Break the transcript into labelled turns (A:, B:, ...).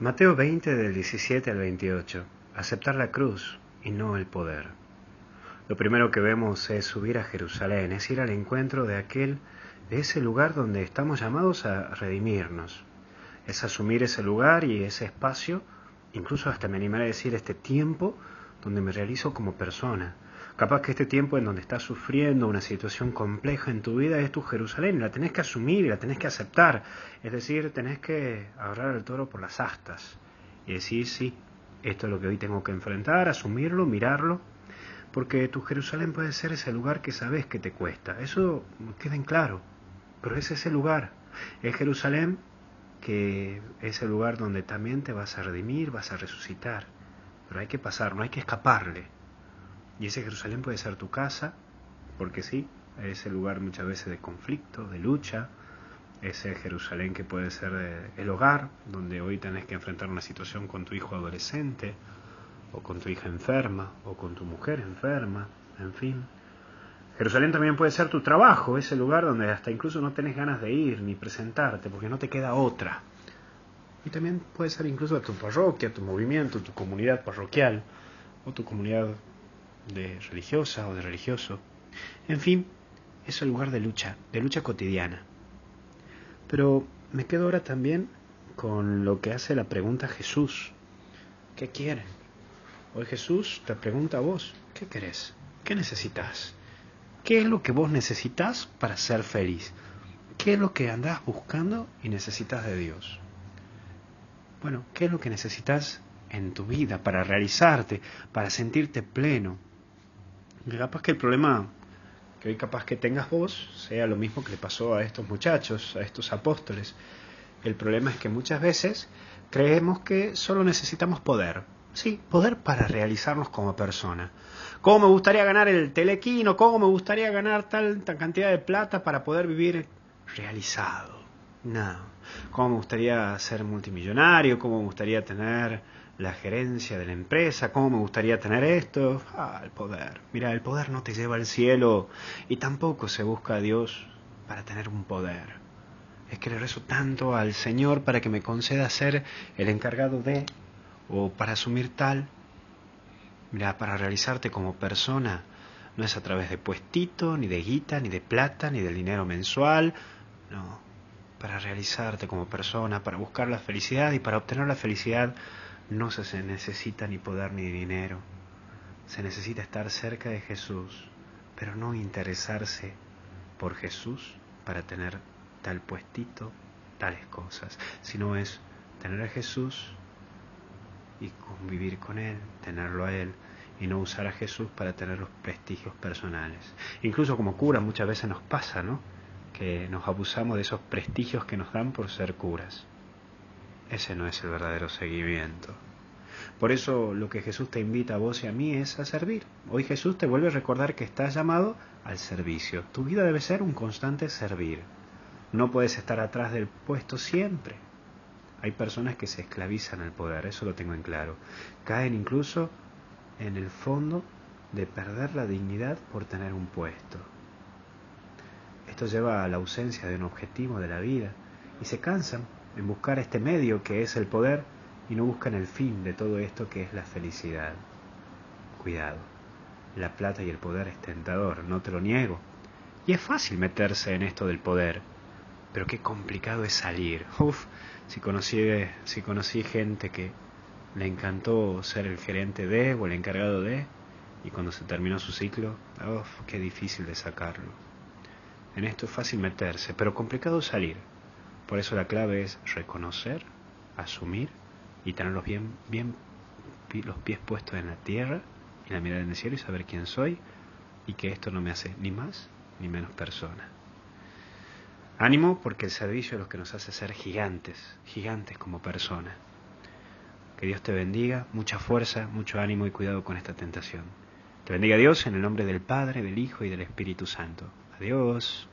A: Mateo 20 del 17 al 28. Aceptar la cruz y no el poder. Lo primero que vemos es subir a Jerusalén, es ir al encuentro de aquel, de ese lugar donde estamos llamados a redimirnos. Es asumir ese lugar y ese espacio, incluso hasta me animaré a decir este tiempo donde me realizo como persona, Capaz que este tiempo en donde estás sufriendo una situación compleja en tu vida es tu Jerusalén, la tenés que asumir y la tenés que aceptar. Es decir, tenés que agarrar el toro por las astas y decir, sí, esto es lo que hoy tengo que enfrentar, asumirlo, mirarlo, porque tu Jerusalén puede ser ese lugar que sabes que te cuesta. Eso queda en claro, pero es ese lugar. Es Jerusalén que es el lugar donde también te vas a redimir, vas a resucitar. Pero hay que pasar, no hay que escaparle. Y ese Jerusalén puede ser tu casa, porque sí, es el lugar muchas veces de conflicto, de lucha, ese Jerusalén que puede ser eh, el hogar, donde hoy tenés que enfrentar una situación con tu hijo adolescente, o con tu hija enferma, o con tu mujer enferma, en fin. Jerusalén también puede ser tu trabajo, ese lugar donde hasta incluso no tenés ganas de ir ni presentarte, porque no te queda otra. Y también puede ser incluso tu parroquia, tu movimiento, tu comunidad parroquial, o tu comunidad de religiosa o de religioso. En fin, es el lugar de lucha, de lucha cotidiana. Pero me quedo ahora también con lo que hace la pregunta Jesús. ¿Qué quieren? Hoy Jesús te pregunta a vos, ¿qué querés? ¿Qué necesitas? ¿Qué es lo que vos necesitas para ser feliz? ¿Qué es lo que andás buscando y necesitas de Dios? Bueno, ¿qué es lo que necesitas en tu vida para realizarte, para sentirte pleno, capaz que el problema que hoy capaz que tengas vos sea lo mismo que le pasó a estos muchachos, a estos apóstoles. El problema es que muchas veces creemos que solo necesitamos poder. Sí, poder para realizarnos como persona. ¿Cómo me gustaría ganar el telequino? ¿Cómo me gustaría ganar tal, tal cantidad de plata para poder vivir realizado? No. ¿Cómo me gustaría ser multimillonario? ¿Cómo me gustaría tener la gerencia de la empresa, cómo me gustaría tener esto. Ah, el poder. Mira, el poder no te lleva al cielo y tampoco se busca a Dios para tener un poder. Es que le rezo tanto al Señor para que me conceda ser el encargado de o para asumir tal. Mira, para realizarte como persona no es a través de puestito, ni de guita, ni de plata, ni del dinero mensual. No, para realizarte como persona, para buscar la felicidad y para obtener la felicidad no se necesita ni poder ni dinero. Se necesita estar cerca de Jesús, pero no interesarse por Jesús para tener tal puestito, tales cosas, sino es tener a Jesús y convivir con Él, tenerlo a Él, y no usar a Jesús para tener los prestigios personales. Incluso como cura muchas veces nos pasa, ¿no? Que nos abusamos de esos prestigios que nos dan por ser curas. Ese no es el verdadero seguimiento. Por eso lo que Jesús te invita a vos y a mí es a servir. Hoy Jesús te vuelve a recordar que estás llamado al servicio. Tu vida debe ser un constante servir. No puedes estar atrás del puesto siempre. Hay personas que se esclavizan al poder, eso lo tengo en claro. Caen incluso en el fondo de perder la dignidad por tener un puesto. Esto lleva a la ausencia de un objetivo de la vida y se cansan en buscar este medio que es el poder y no buscan el fin de todo esto que es la felicidad. Cuidado, la plata y el poder es tentador, no te lo niego. Y es fácil meterse en esto del poder, pero qué complicado es salir. Uf, si conocí, si conocí gente que le encantó ser el gerente de o el encargado de, y cuando se terminó su ciclo, uf, qué difícil de sacarlo. En esto es fácil meterse, pero complicado salir. Por eso la clave es reconocer, asumir y tener bien, bien los pies puestos en la tierra y la mirada en el cielo y saber quién soy y que esto no me hace ni más ni menos persona. Ánimo porque el servicio es lo que nos hace ser gigantes, gigantes como persona. Que Dios te bendiga, mucha fuerza, mucho ánimo y cuidado con esta tentación. Te bendiga Dios en el nombre del Padre, del Hijo y del Espíritu Santo. Adiós.